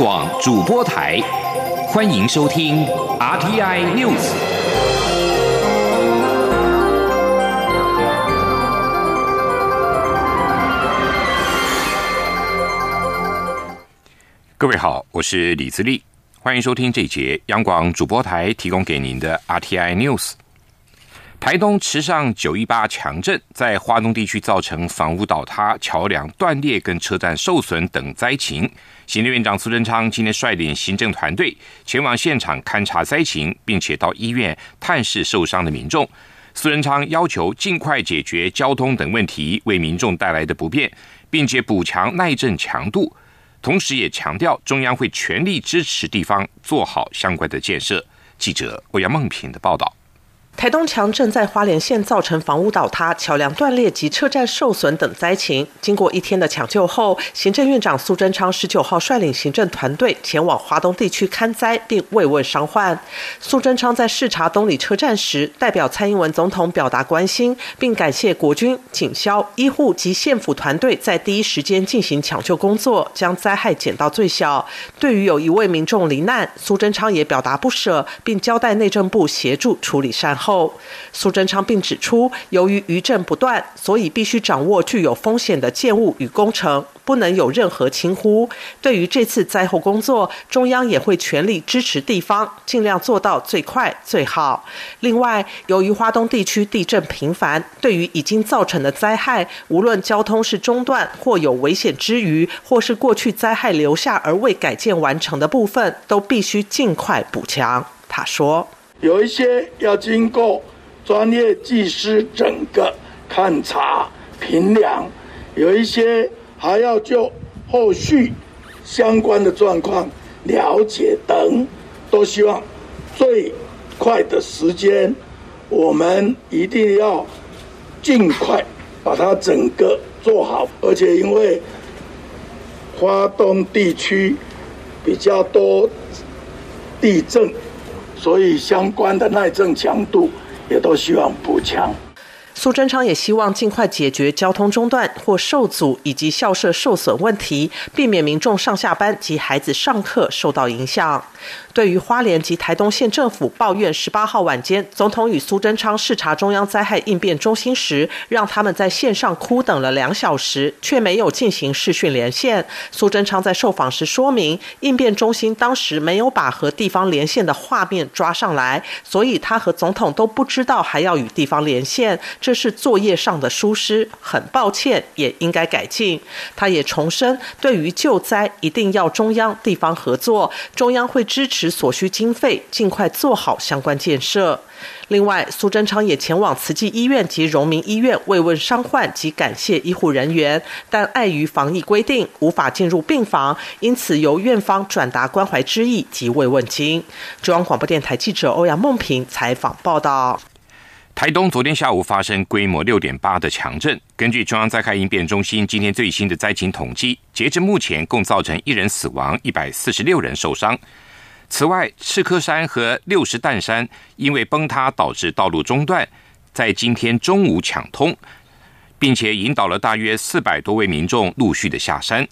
广主播台，欢迎收听 RTI News。各位好，我是李自立，欢迎收听这一节央广主播台提供给您的 RTI News。台东池上九一八强震在华东地区造成房屋倒塌、桥梁断裂跟车站受损等灾情。行政院长苏贞昌今天率领行政团队前往现场勘察灾情，并且到医院探视受伤的民众。苏贞昌要求尽快解决交通等问题为民众带来的不便，并且补强耐震强度。同时也强调中央会全力支持地方做好相关的建设。记者欧阳梦平的报道。台东强震在花莲县造成房屋倒塌、桥梁断裂及车站受损等灾情。经过一天的抢救后，行政院长苏贞昌十九号率领行政团队前往华东地区勘灾，并慰问伤患。苏贞昌在视察东里车站时，代表蔡英文总统表达关心，并感谢国军、警消、医护及县府团队在第一时间进行抢救工作，将灾害减到最小。对于有一位民众罹难，苏贞昌也表达不舍，并交代内政部协助处理善后。后，苏贞昌并指出，由于余震不断，所以必须掌握具有风险的建物与工程，不能有任何轻忽。对于这次灾后工作，中央也会全力支持地方，尽量做到最快最好。另外，由于华东地区地震频繁，对于已经造成的灾害，无论交通是中断或有危险之余，或是过去灾害留下而未改建完成的部分，都必须尽快补强。他说。有一些要经过专业技师整个勘察评量，有一些还要就后续相关的状况了解等，都希望最快的时间，我们一定要尽快把它整个做好。而且因为华东地区比较多地震。所以相关的耐震强度也都希望补强。苏贞昌也希望尽快解决交通中断或受阻以及校舍受损问题，避免民众上下班及孩子上课受到影响。对于花莲及台东县政府抱怨，十八号晚间总统与苏贞昌视察中央灾害应变中心时，让他们在线上哭等了两小时，却没有进行视讯连线。苏贞昌在受访时说明，应变中心当时没有把和地方连线的画面抓上来，所以他和总统都不知道还要与地方连线，这是作业上的疏失，很抱歉，也应该改进。他也重申，对于救灾一定要中央地方合作，中央会支。持持所需经费，尽快做好相关建设。另外，苏贞昌也前往慈济医院及荣民医院慰问伤患及感谢医护人员，但碍于防疫规定，无法进入病房，因此由院方转达关怀之意及慰问金。中央广播电台记者欧阳梦平采访报道。台东昨天下午发生规模六点八的强震。根据中央灾害应变中心今天最新的灾情统计，截至目前共造成一人死亡，一百四十六人受伤。此外，赤科山和六十担山因为崩塌导致道路中断，在今天中午抢通，并且引导了大约四百多位民众陆续的下山。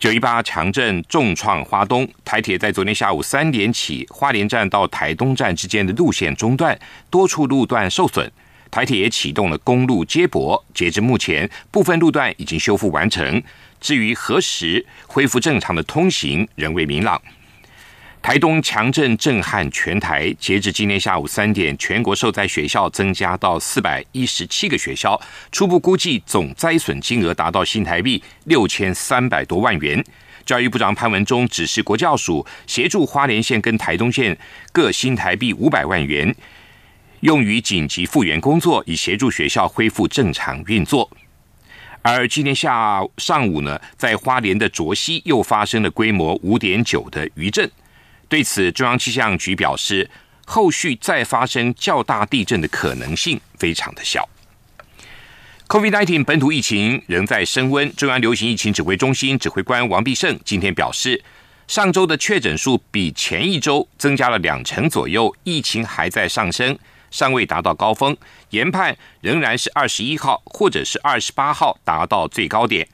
九一八强震重创花东，台铁在昨天下午三点起，花莲站到台东站之间的路线中断，多处路段受损。台铁也启动了公路接驳，截至目前，部分路段已经修复完成。至于何时恢复正常的通行，仍未明朗。台东强震震撼全台，截至今天下午三点，全国受灾学校增加到四百一十七个学校，初步估计总灾损金额达到新台币六千三百多万元。教育部长潘文忠指示国教署协助花莲县跟台东县各新台币五百万元，用于紧急复原工作，以协助学校恢复正常运作。而今天下上午呢，在花莲的卓溪又发生了规模五点九的余震。对此，中央气象局表示，后续再发生较大地震的可能性非常的小。COVID-19 本土疫情仍在升温，中央流行疫情指挥中心指挥官王必胜今天表示，上周的确诊数比前一周增加了两成左右，疫情还在上升，尚未达到高峰，研判仍然是二十一号或者是二十八号达到最高点。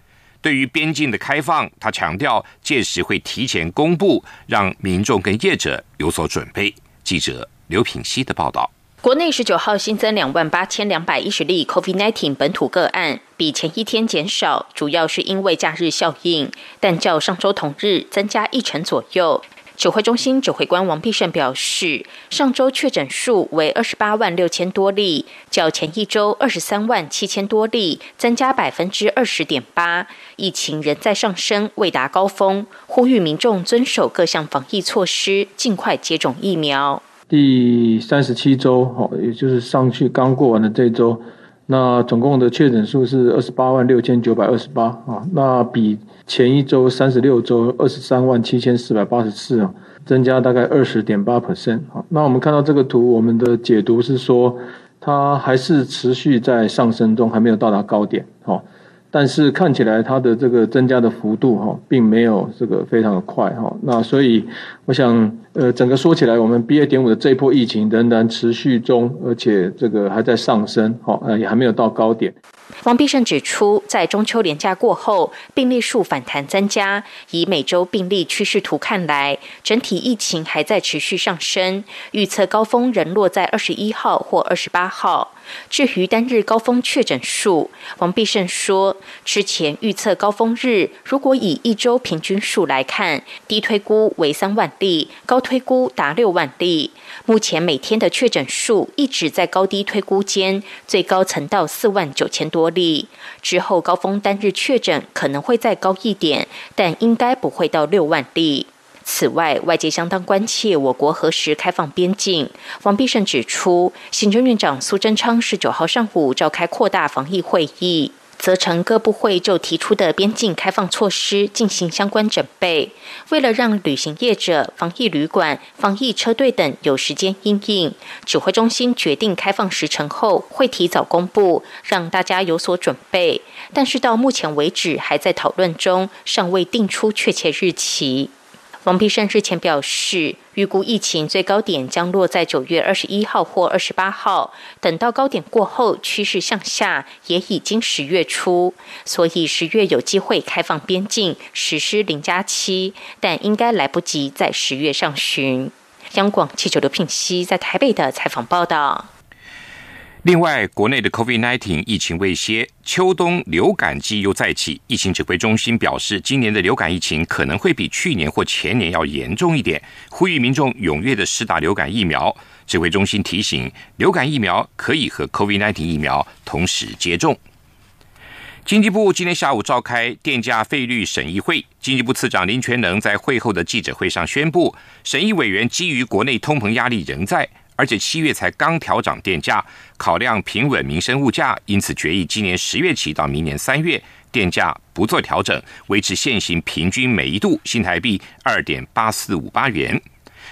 对于边境的开放，他强调届时会提前公布，让民众跟业者有所准备。记者刘品希的报道。国内十九号新增两万八千两百一十例 COVID-19 本土个案，比前一天减少，主要是因为假日效应，但较上周同日增加一成左右。指挥中心指挥官王必胜表示，上周确诊数为二十八万六千多例，较前一周二十三万七千多例增加百分之二十点八，疫情仍在上升，未达高峰，呼吁民众遵守各项防疫措施，尽快接种疫苗。第三十七周，好，也就是上去刚过完的这周，那总共的确诊数是二十八万六千九百二十八啊，那比前一周三十六周二十三万七千四百八十四啊，增加大概二十点八 percent 啊。那我们看到这个图，我们的解读是说，它还是持续在上升中，还没有到达高点，啊。但是看起来它的这个增加的幅度哈，并没有这个非常的快哈。那所以我想，呃，整个说起来，我们 B A 点五的这波疫情仍然持续中，而且这个还在上升，好，呃，也还没有到高点。王必胜指出，在中秋连假过后，病例数反弹增加。以每周病例趋势图看来，整体疫情还在持续上升，预测高峰仍落在二十一号或二十八号。至于单日高峰确诊数，王必胜说，之前预测高峰日如果以一周平均数来看，低推估为三万例，高推估达六万例。目前每天的确诊数一直在高低推估间，最高曾到四万九千多例。之后高峰单日确诊可能会再高一点，但应该不会到六万例。此外，外界相当关切我国何时开放边境。王必胜指出，行政院长苏贞昌十九号上午召开扩大防疫会议。责成各部会就提出的边境开放措施进行相关准备。为了让旅行业者、防疫旅馆、防疫车队等有时间应应，指挥中心决定开放时程后会提早公布，让大家有所准备。但是到目前为止还在讨论中，尚未定出确切日期。王必胜日前表示，预估疫情最高点将落在九月二十一号或二十八号。等到高点过后，趋势向下，也已经十月初，所以十月有机会开放边境，实施零加七，但应该来不及在十月上旬。央广记者刘品熙在台北的采访报道。另外，国内的 COVID-19 疫情未歇，秋冬流感季又再起。疫情指挥中心表示，今年的流感疫情可能会比去年或前年要严重一点，呼吁民众踊跃的施打流感疫苗。指挥中心提醒，流感疫苗可以和 COVID-19 疫苗同时接种。经济部今天下午召开电价费率审议会，经济部次长林全能在会后的记者会上宣布，审议委员基于国内通膨压力仍在。而且七月才刚调涨电价，考量平稳民生物价，因此决议今年十月起到明年三月电价不做调整，维持现行平均每一度新台币二点八四五八元。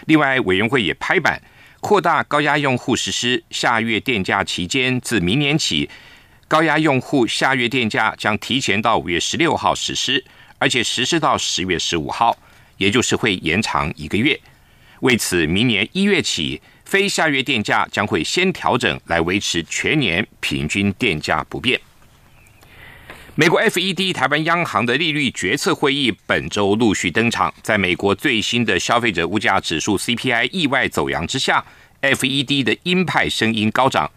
另外，委员会也拍板扩大高压用户实施下月电价期间，自明年起，高压用户下月电价将提前到五月十六号实施，而且实施到十月十五号，也就是会延长一个月。为此，明年一月起。非下月电价将会先调整，来维持全年平均电价不变。美国 FED 台湾央行的利率决策会议本周陆续登场，在美国最新的消费者物价指数 CPI 意外走扬之下，FED 的鹰派声音高涨。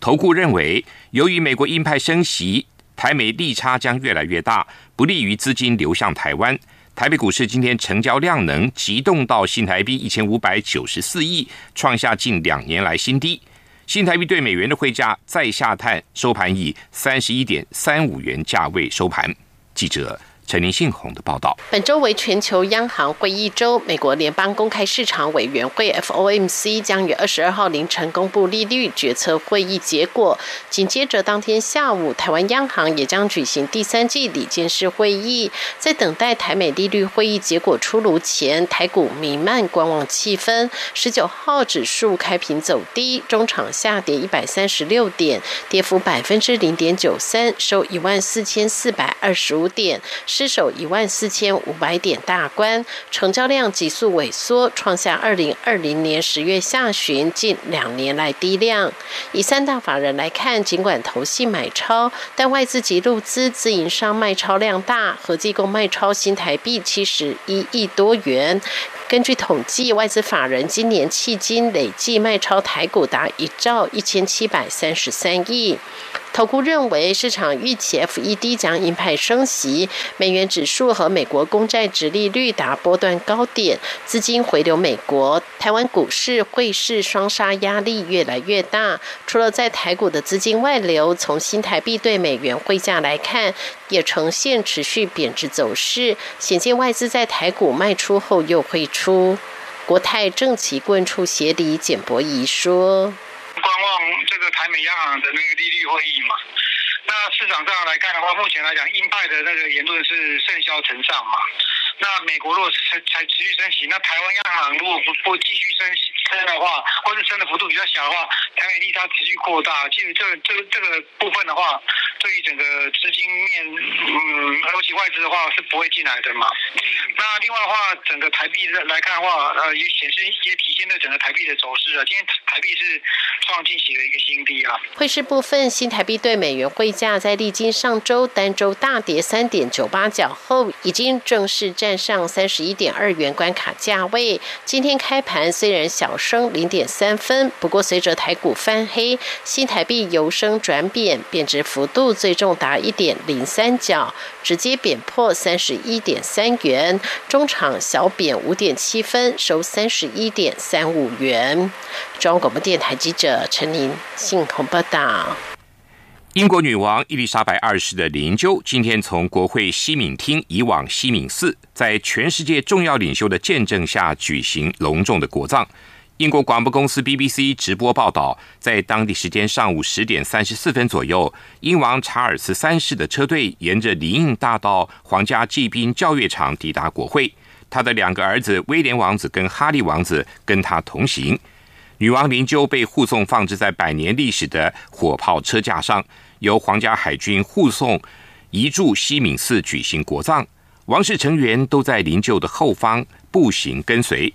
投顾认为，由于美国鹰派升息，台美利差将越来越大，不利于资金流向台湾。台北股市今天成交量能急动到新台币一千五百九十四亿，创下近两年来新低。新台币对美元的汇价再下探，收盘以三十一点三五元价位收盘。记者。陈林信宏的报道。本周为全球央行会议周，美国联邦公开市场委员会 （FOMC） 将于二十二号凌晨公布利率决策会议结果。紧接着当天下午，台湾央行也将举行第三季理监事会议。在等待台美利率会议结果出炉前，台股弥漫观望气氛。十九号指数开平走低，中场下跌一百三十六点，跌幅百分之零点九三，收一万四千四百二十五点。失守一万四千五百点大关，成交量急速萎缩，创下二零二零年十月下旬近两年来低量。以三大法人来看，尽管投信买超，但外资及入资自营商卖超量大，合计共卖超新台币七十一亿多元。根据统计，外资法人今年迄今累计卖超台股达一兆一千七百三十三亿。投顾认为，市场预期 FED 将鹰派升息，美元指数和美国公债值利率达波段高点，资金回流美国，台湾股市汇市双杀压力越来越大。除了在台股的资金外流，从新台币对美元汇价来看，也呈现持续贬值走势，显见外资在台股卖出后又汇出。国泰政企棍处协理简博仪说。个台美央行的那个利率会议嘛？那市场上来看的话，目前来讲，鹰派的那个言论是甚嚣尘上嘛。那美国如果才才持续升息，那台湾央行如果不不继续升息升的话，或是升的幅度比较小的话，台美利差持续扩大，其实这个这个这个部分的话，对于整个资金面，嗯，尤其外资的话是不会进来的嘛。那另外的话，整个台币来看的话，呃，也显示也体现在整个台币的走势啊。今天台币是创近期的一个新低啊。汇市部分，新台币对美元汇价在历经上周单周大跌三点九八角后，已经正式站上三十一点二元关卡价位。今天开盘虽然小升零点三分，不过随着台股翻黑，新台币由升转贬，贬值幅度最重达一点零三角，直接贬破三十一点三元。中场小贬五点七分，收三十一点三五元。中央广播电台记者陈琳信鸿报道。英国女王伊丽莎白二世的灵柩今天从国会西敏厅移往西敏寺，在全世界重要领袖的见证下举行隆重的国葬。英国广播公司 BBC 直播报道，在当地时间上午十点三十四分左右，英王查尔斯三世的车队沿着林荫大道皇家骑兵教阅场抵达国会，他的两个儿子威廉王子跟哈利王子跟他同行。女王灵柩被护送放置在百年历史的火炮车架上，由皇家海军护送移驻西敏寺举行国葬。王室成员都在灵柩的后方步行跟随，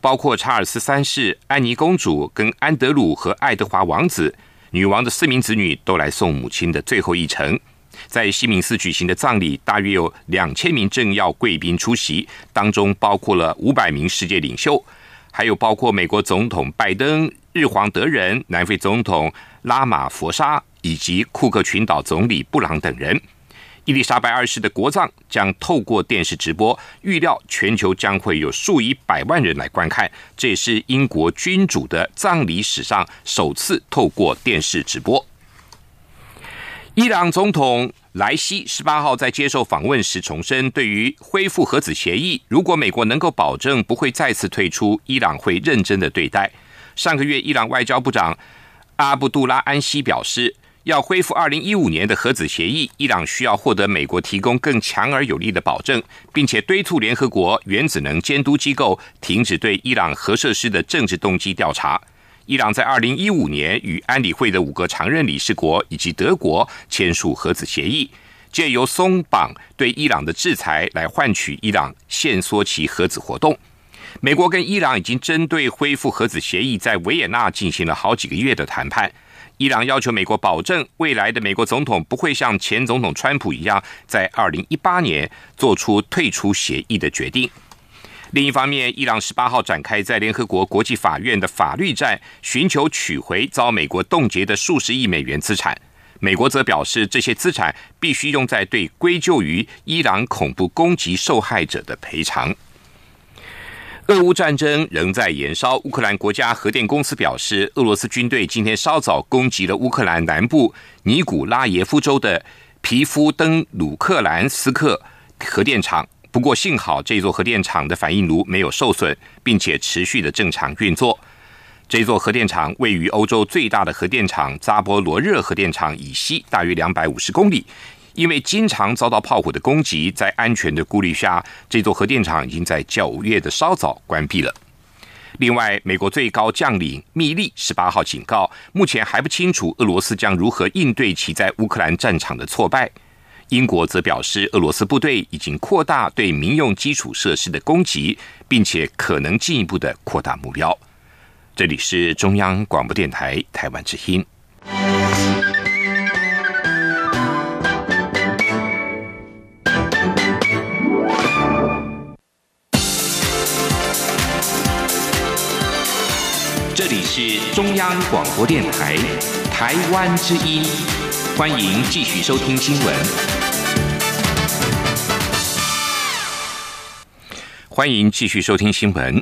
包括查尔斯三世、安妮公主跟安德鲁和爱德华王子。女王的四名子女都来送母亲的最后一程。在西敏寺举行的葬礼，大约有两千名政要贵宾出席，当中包括了五百名世界领袖。还有包括美国总统拜登、日皇德仁、南非总统拉马佛沙以及库克群岛总理布朗等人。伊丽莎白二世的国葬将透过电视直播，预料全球将会有数以百万人来观看。这也是英国君主的葬礼史上首次透过电视直播。伊朗总统。莱西十八号在接受访问时重申，对于恢复核子协议，如果美国能够保证不会再次退出，伊朗会认真的对待。上个月，伊朗外交部长阿布杜拉安希表示，要恢复二零一五年的核子协议，伊朗需要获得美国提供更强而有力的保证，并且敦促联合国原子能监督机构停止对伊朗核设施的政治动机调查。伊朗在二零一五年与安理会的五个常任理事国以及德国签署核子协议，借由松绑对伊朗的制裁来换取伊朗限缩其核子活动。美国跟伊朗已经针对恢复核子协议在维也纳进行了好几个月的谈判。伊朗要求美国保证未来的美国总统不会像前总统川普一样，在二零一八年做出退出协议的决定。另一方面，伊朗十八号展开在联合国国际法院的法律战，寻求取回遭美国冻结的数十亿美元资产。美国则表示，这些资产必须用在对归咎于伊朗恐怖攻击受害者的赔偿。俄乌战争仍在延烧。乌克兰国家核电公司表示，俄罗斯军队今天稍早攻击了乌克兰南部尼古拉耶夫州的皮夫登鲁克兰斯克核电厂。不过幸好，这座核电厂的反应炉没有受损，并且持续的正常运作。这座核电厂位于欧洲最大的核电厂扎波罗热核电厂以西大约两百五十公里。因为经常遭到炮火的攻击，在安全的顾虑下，这座核电厂已经在九月的稍早关闭了。另外，美国最高将领密利十八号警告，目前还不清楚俄罗斯将如何应对其在乌克兰战场的挫败。英国则表示，俄罗斯部队已经扩大对民用基础设施的攻击，并且可能进一步的扩大目标。这里是中央广播电台台湾之音。是中央广播电台台湾之音，欢迎继续收听新闻。欢迎继续收听新闻。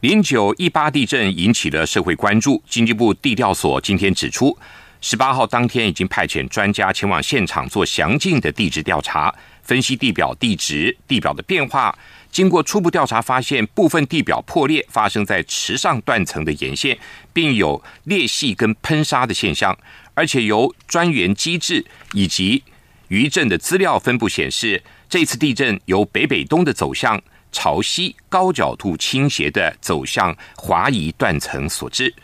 零九一八地震引起了社会关注，经济部地调所今天指出，十八号当天已经派遣专家前往现场做详尽的地质调查，分析地表地质、地表的变化。经过初步调查，发现部分地表破裂发生在池上断层的沿线，并有裂隙跟喷砂的现象。而且由专员机制以及余震的资料分布显示，这次地震由北北东的走向朝西高角度倾斜的走向华夷断层所致。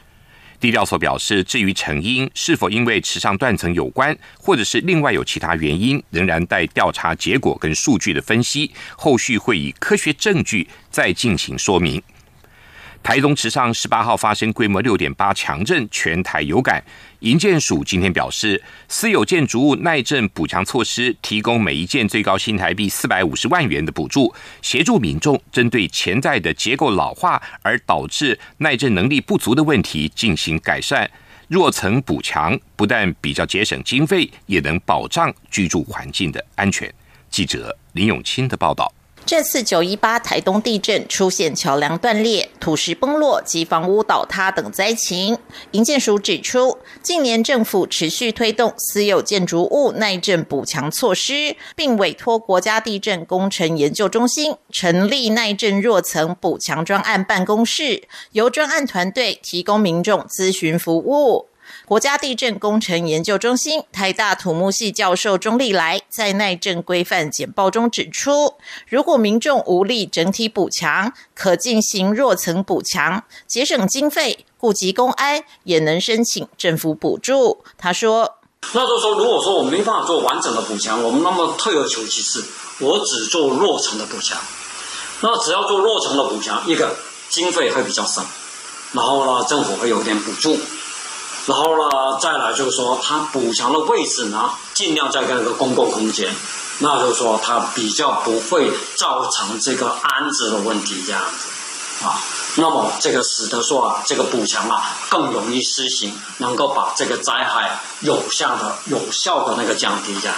地调所表示，至于成因是否因为池上断层有关，或者是另外有其他原因，仍然待调查结果跟数据的分析，后续会以科学证据再进行说明。台东池上十八号发生规模六点八强震，全台有感。营建署今天表示，私有建筑物耐震补强措施，提供每一件最高新台币四百五十万元的补助，协助民众针对潜在的结构老化而导致耐震能力不足的问题进行改善。弱层补强不但比较节省经费，也能保障居住环境的安全。记者林永清的报道。这次九一八台东地震出现桥梁断裂、土石崩落及房屋倒塌等灾情。营建署指出，近年政府持续推动私有建筑物耐震补强措施，并委托国家地震工程研究中心成立耐震弱层补强专案办公室，由专案团队提供民众咨询服务。国家地震工程研究中心台大土木系教授钟立来在耐震规范简报中指出，如果民众无力整体补强，可进行弱层补强，节省经费，顾及公安，也能申请政府补助。他说：“那就说，如果说我没办法做完整的补强，我们那么退而求其次，我只做弱层的补强。那只要做弱层的补强，一个经费会比较省，然后呢，政府会有点补助。”然后呢，再来就是说，它补墙的位置呢，尽量在那个公共空间，那就是说，它比较不会造成这个安置的问题，这样子啊。那么这个使得说啊，这个补墙啊更容易施行，能够把这个灾害有效的、有效的那个降低这样。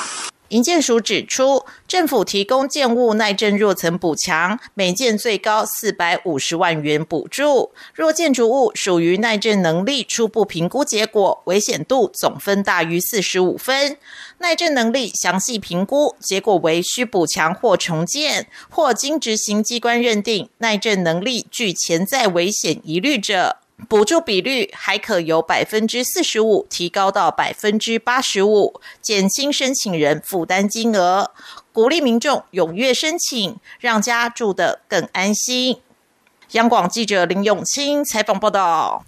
营建署指出，政府提供建物耐震弱层补强，每件最高四百五十万元补助。若建筑物属于耐震能力初步评估结果，危险度总分大于四十五分，耐震能力详细评估结果为需补强或重建，或经执行机关认定耐震能力具潜在危险疑虑者。补助比率还可由百分之四十五提高到百分之八十五，减轻申请人负担金额，鼓励民众踊跃申请，让家住得更安心。央广记者林永清采访报道。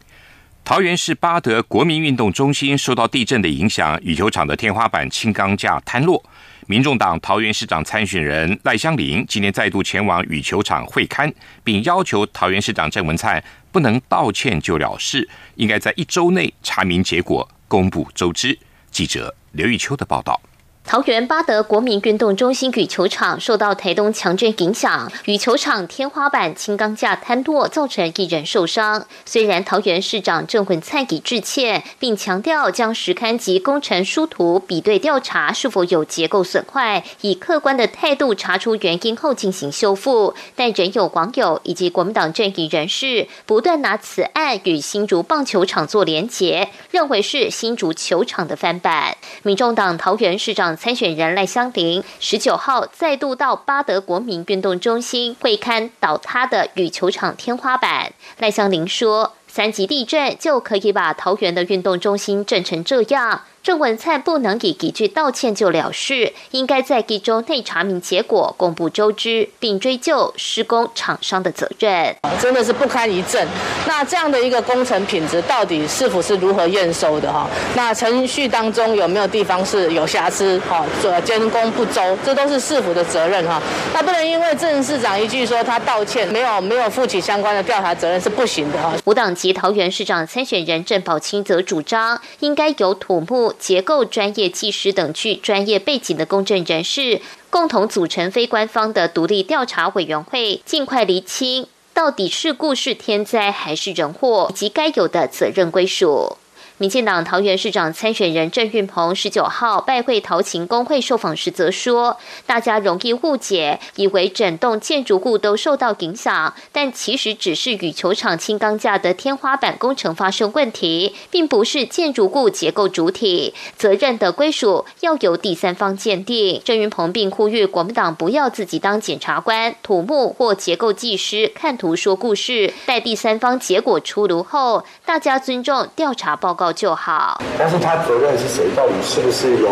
桃园市八德国民运动中心受到地震的影响，羽球场的天花板轻钢架坍落。民众党桃园市长参选人赖香林今天再度前往羽球场会刊，并要求桃园市长郑文灿不能道歉就了事，应该在一周内查明结果，公布周知。记者刘玉秋的报道。桃园八德国民运动中心羽球场受到台东强震影响，羽球场天花板轻钢架坍落，造成一人受伤。虽然桃园市长郑文灿已致歉，并强调将实勘及工程书图比对调查是否有结构损坏，以客观的态度查出原因后进行修复，但仍有网友以及国民党阵营人士不断拿此案与新竹棒球场做连结，认为是新竹球场的翻版。民众党桃园市长。参选人赖香林十九号再度到巴德国民运动中心会勘倒塌的羽球场天花板。赖香林说：“三级地震就可以把桃园的运动中心震成这样。”郑文灿不能以一句道歉就了事，应该在一周内查明结果，公布周知，并追究施工厂商的责任。真的是不堪一震。那那这样的一个工程品质到底是否是如何验收的哈？那程序当中有没有地方是有瑕疵哈？做监工不周，这都是市府的责任哈。那不能因为郑市长一句说他道歉，没有没有负起相关的调查责任是不行的哈。无党籍桃园市长参选人郑宝清则主张，应该由土木、结构专业技师等具专业背景的公证人士，共同组成非官方的独立调查委员会，尽快厘清到底事故是天灾还是人祸，以及该有的责任归属。民进党桃园市长参选人郑运鹏十九号拜会陶琴工会受访时则说，大家容易误解，以为整栋建筑物都受到影响，但其实只是羽球场轻钢架的天花板工程发生问题，并不是建筑物结构主体，责任的归属要由第三方鉴定。郑运鹏并呼吁国民党不要自己当检察官、土木或结构技师看图说故事，待第三方结果出炉后，大家尊重调查报告。就好，但是他责任是谁？到底是不是由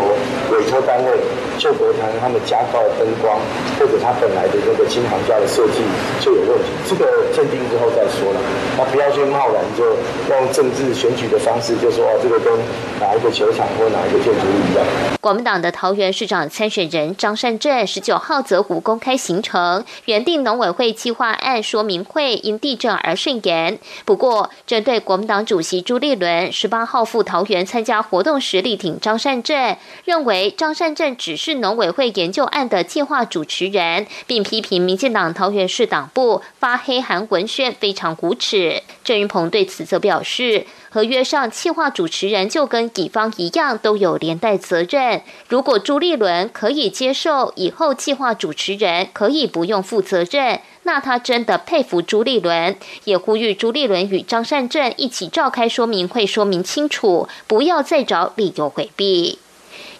委托单位就国团他们加高灯光，或者他本来的那个金行家的设计就有问题？这个鉴定之后再说了，那不要去贸然就用政治选举的方式就说哦，这个跟哪一个球场或哪一个建筑物一样。国民党的桃园市长参选人张善政十九号则无公开行程，原定农委会计划案说明会因地震而顺延。不过，针对国民党主席朱立伦十八。号赴桃园参加活动时力挺张善政，认为张善政只是农委会研究案的计划主持人，并批评民进党桃园市党部发黑函文宣非常无耻。郑云鹏对此则表示，合约上计划主持人就跟乙方一样都有连带责任。如果朱立伦可以接受以后计划主持人可以不用负责任。那他真的佩服朱立伦，也呼吁朱立伦与张善政一起召开说明会，说明清楚，不要再找理由回避。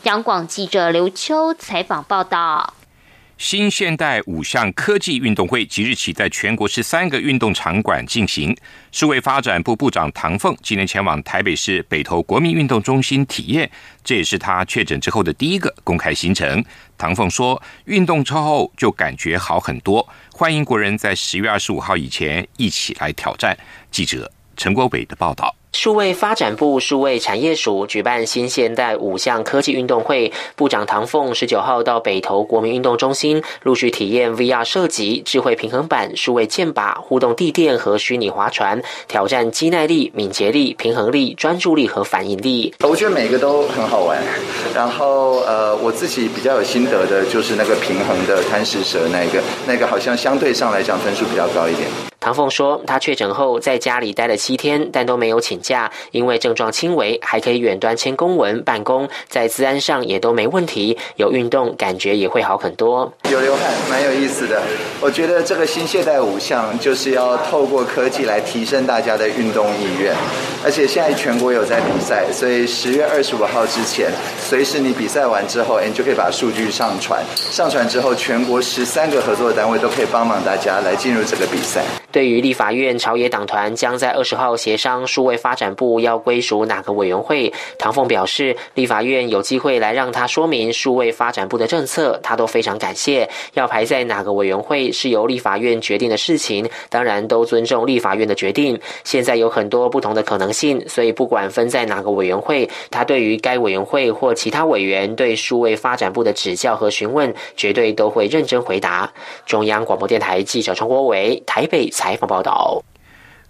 央广记者刘秋采访报道。新现代五项科技运动会即日起在全国十三个运动场馆进行。数位发展部部长唐凤今天前往台北市北投国民运动中心体验，这也是他确诊之后的第一个公开行程。唐凤说：“运动之后就感觉好很多，欢迎国人在十月二十五号以前一起来挑战。”记者陈国伟的报道。数位发展部数位产业署举办新现代五项科技运动会，部长唐凤十九号到北投国民运动中心陆续体验 VR 射击、智慧平衡板、数位剑靶、互动地垫和虚拟划船，挑战肌耐力、敏捷力、平衡力、专注力和反应力。我觉得每个都很好玩，然后呃，我自己比较有心得的就是那个平衡的贪食蛇那个，那个好像相对上来讲分数比较高一点。唐凤说，他确诊后在家里待了七天，但都没有请假，因为症状轻微，还可以远端签公文办公，在治安上也都没问题。有运动，感觉也会好很多。有流汗，蛮有意思的。我觉得这个新现代五项就是要透过科技来提升大家的运动意愿，而且现在全国有在比赛，所以十月二十五号之前，随时你比赛完之后，你就可以把数据上传。上传之后，全国十三个合作单位都可以帮忙大家来进入这个比赛。对于立法院朝野党团将在二十号协商数位发展部要归属哪个委员会，唐凤表示，立法院有机会来让他说明数位发展部的政策，他都非常感谢。要排在哪个委员会是由立法院决定的事情，当然都尊重立法院的决定。现在有很多不同的可能性，所以不管分在哪个委员会，他对于该委员会或其他委员对数位发展部的指教和询问，绝对都会认真回答。中央广播电台记者陈国伟台北。采访报道：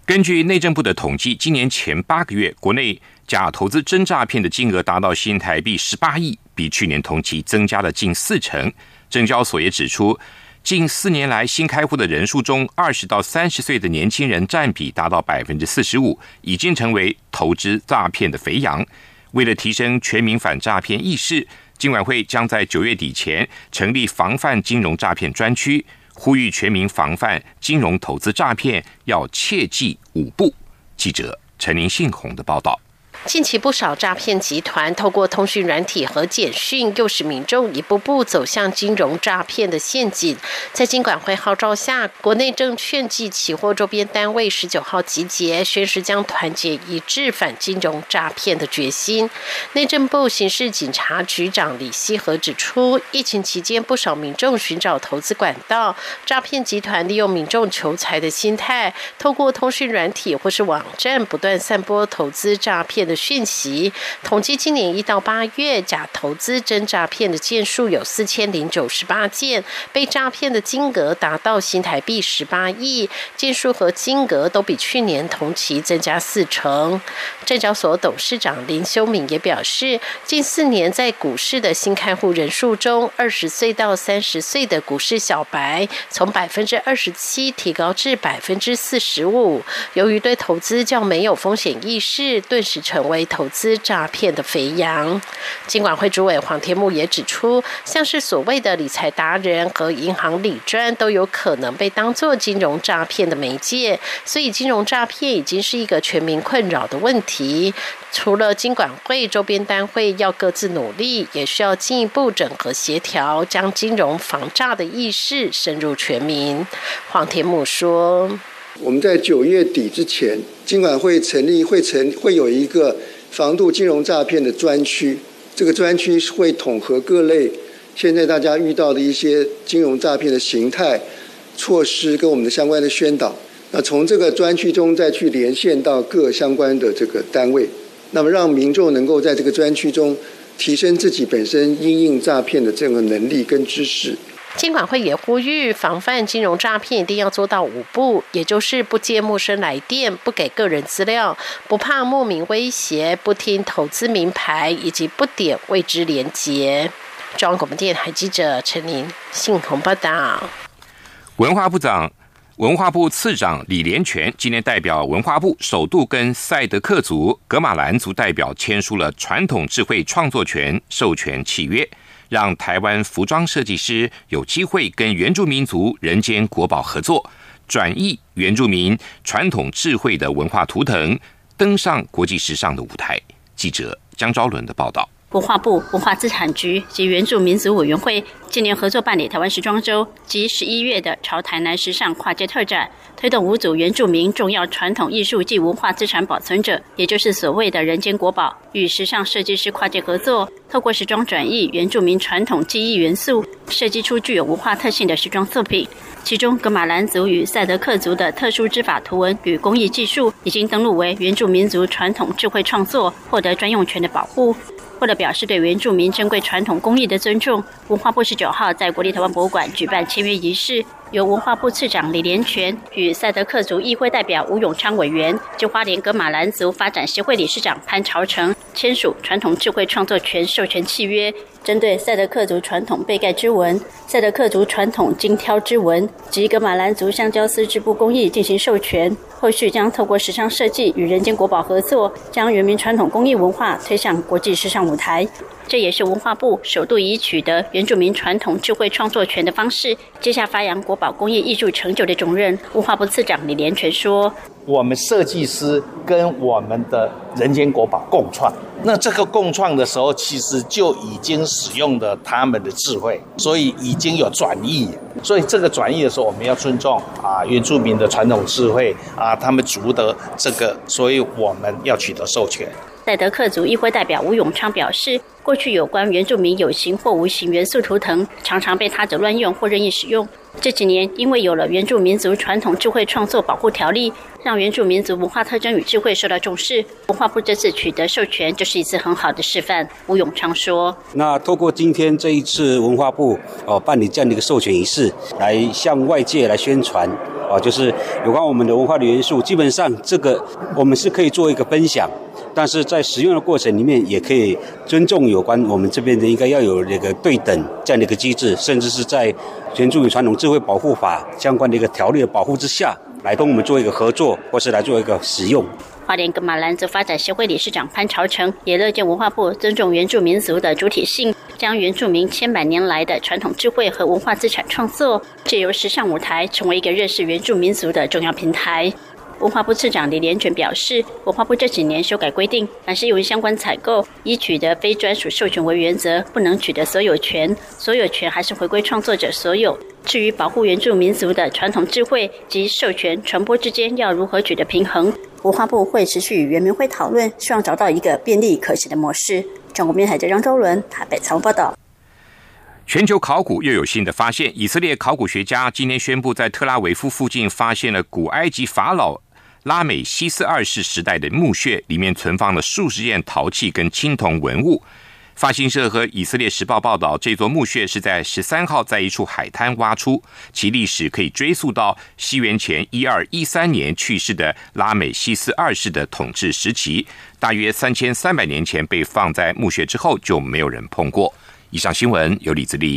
根据内政部的统计，今年前八个月，国内假投资真诈骗的金额达到新台币十八亿，比去年同期增加了近四成。证交所也指出，近四年来新开户的人数中，二十到三十岁的年轻人占比达到百分之四十五，已经成为投资诈骗的肥羊。为了提升全民反诈骗意识，金管会将在九月底前成立防范金融诈骗专区。呼吁全民防范金融投资诈骗，要切记五步。记者陈林信宏的报道。近期不少诈骗集团透过通讯软体和简讯，诱使民众一步步走向金融诈骗的陷阱。在金管会号召下，国内证券及期货周边单位十九号集结，宣誓将团结一致反金融诈骗的决心。内政部刑事警察局长李希和指出，疫情期间不少民众寻找投资管道，诈骗集团利用民众求财的心态，透过通讯软体或是网站，不断散播投资诈骗。的讯息统计，今年一到八月，假投资真诈骗的件数有四千零九十八件，被诈骗的金额达到新台币十八亿，件数和金额都比去年同期增加四成。证交所董事长林修敏也表示，近四年在股市的新开户人数中，二十岁到三十岁的股市小白从百分之二十七提高至百分之四十五。由于对投资较没有风险意识，顿时成。为投资诈骗的肥羊，金管会主委黄天木也指出，像是所谓的理财达人和银行理专都有可能被当作金融诈骗的媒介，所以金融诈骗已经是一个全民困扰的问题。除了金管会周边单位要各自努力，也需要进一步整合协调，将金融防诈的意识深入全民。黄天木说。我们在九月底之前，金管会成立会成会有一个防度金融诈骗的专区。这个专区会统合各类现在大家遇到的一些金融诈骗的形态、措施跟我们的相关的宣导。那从这个专区中再去连线到各相关的这个单位，那么让民众能够在这个专区中提升自己本身应应诈骗的这个能力跟知识。监管会也呼吁，防范金融诈骗一定要做到五步，也就是不接陌生来电，不给个人资料，不怕莫名威胁，不听投资名牌，以及不点未知连接。中央广播电台记者陈琳信鸿报道。文化部长、文化部次长李连全今天代表文化部，首度跟赛德克族、格马兰族代表签署了传统智慧创作权授权契约。让台湾服装设计师有机会跟原住民族人间国宝合作，转译原住民传统智慧的文化图腾，登上国际时尚的舞台。记者江昭伦的报道。文化部文化资产局及原住民族委员会今年合作办理台湾时装周及十一月的朝台南时尚跨界特展，推动五组原住民重要传统艺术及文化资产保存者，也就是所谓的人间国宝，与时尚设计师跨界合作，透过时装转译原住民传统技艺元素，设计出具有文化特性的时装作品。其中，格马兰族与赛德克族的特殊织法图文与工艺技术，已经登录为原住民族传统智慧创作，获得专用权的保护。为了表示对原住民珍贵传统工艺的尊重，文化部十九号在国立台湾博物馆举办签约仪式，由文化部次长李连全与赛德克族议会代表吴永昌委员，就花莲格马兰族发展协会理事长潘朝成签署传统智慧创作权授权契约。针对赛德克族传统背盖之纹、赛德克族传统精挑之纹及格马兰族橡胶丝织布工艺进行授权，后续将透过时尚设计与人间国宝合作，将原民传统工艺文化推向国际时尚舞台。这也是文化部首度以取得原住民传统智慧创作权的方式，接下发扬国宝工业艺术成就的重任。文化部次长李连全说。我们设计师跟我们的人间国宝共创，那这个共创的时候，其实就已经使用了他们的智慧，所以已经有转译。所以这个转译的时候，我们要尊重啊原住民的传统智慧啊，他们族的这个，所以我们要取得授权。赛德克族议会代表吴永昌表示，过去有关原住民有形或无形元素图腾，常常被他者乱用或任意使用。这几年，因为有了原住民族传统智慧创作保护条例，让原住民族文化特征与智慧受到重视。文化部这次取得授权，就是一次很好的示范。吴永昌说：“那透过今天这一次文化部哦办理这样的一个授权仪式，来向外界来宣传哦，就是有关我们的文化的元素，基本上这个我们是可以做一个分享。”但是在使用的过程里面，也可以尊重有关我们这边的应该要有那个对等这样的一个机制，甚至是在原住民传统智慧保护法相关的一个条例的保护之下，来跟我们做一个合作，或是来做一个使用。花莲格马兰族发展协会理事长潘朝成也乐见文化部尊重原住民族的主体性，将原住民千百年来的传统智慧和文化资产创作，借由时尚舞台，成为一个认识原住民族的重要平台。文化部次长李连全表示，文化部这几年修改规定，凡是由于相关采购以取得非专属授权为原则，不能取得所有权，所有权还是回归创作者所有。至于保护原住民族的传统智慧及授权传播之间要如何取得平衡，文化部会持续与原民会讨论，希望找到一个便利可行的模式。中国面海记张周伦台北采访报道。全球考古又有新的发现，以色列考古学家今天宣布，在特拉维夫附近发现了古埃及法老拉美西斯二世时代的墓穴，里面存放了数十件陶器跟青铜文物。法新社和以色列时报报道，这座墓穴是在十三号在一处海滩挖出，其历史可以追溯到西元前一二一三年去世的拉美西斯二世的统治时期，大约三千三百年前被放在墓穴之后就没有人碰过。以上新闻由李自力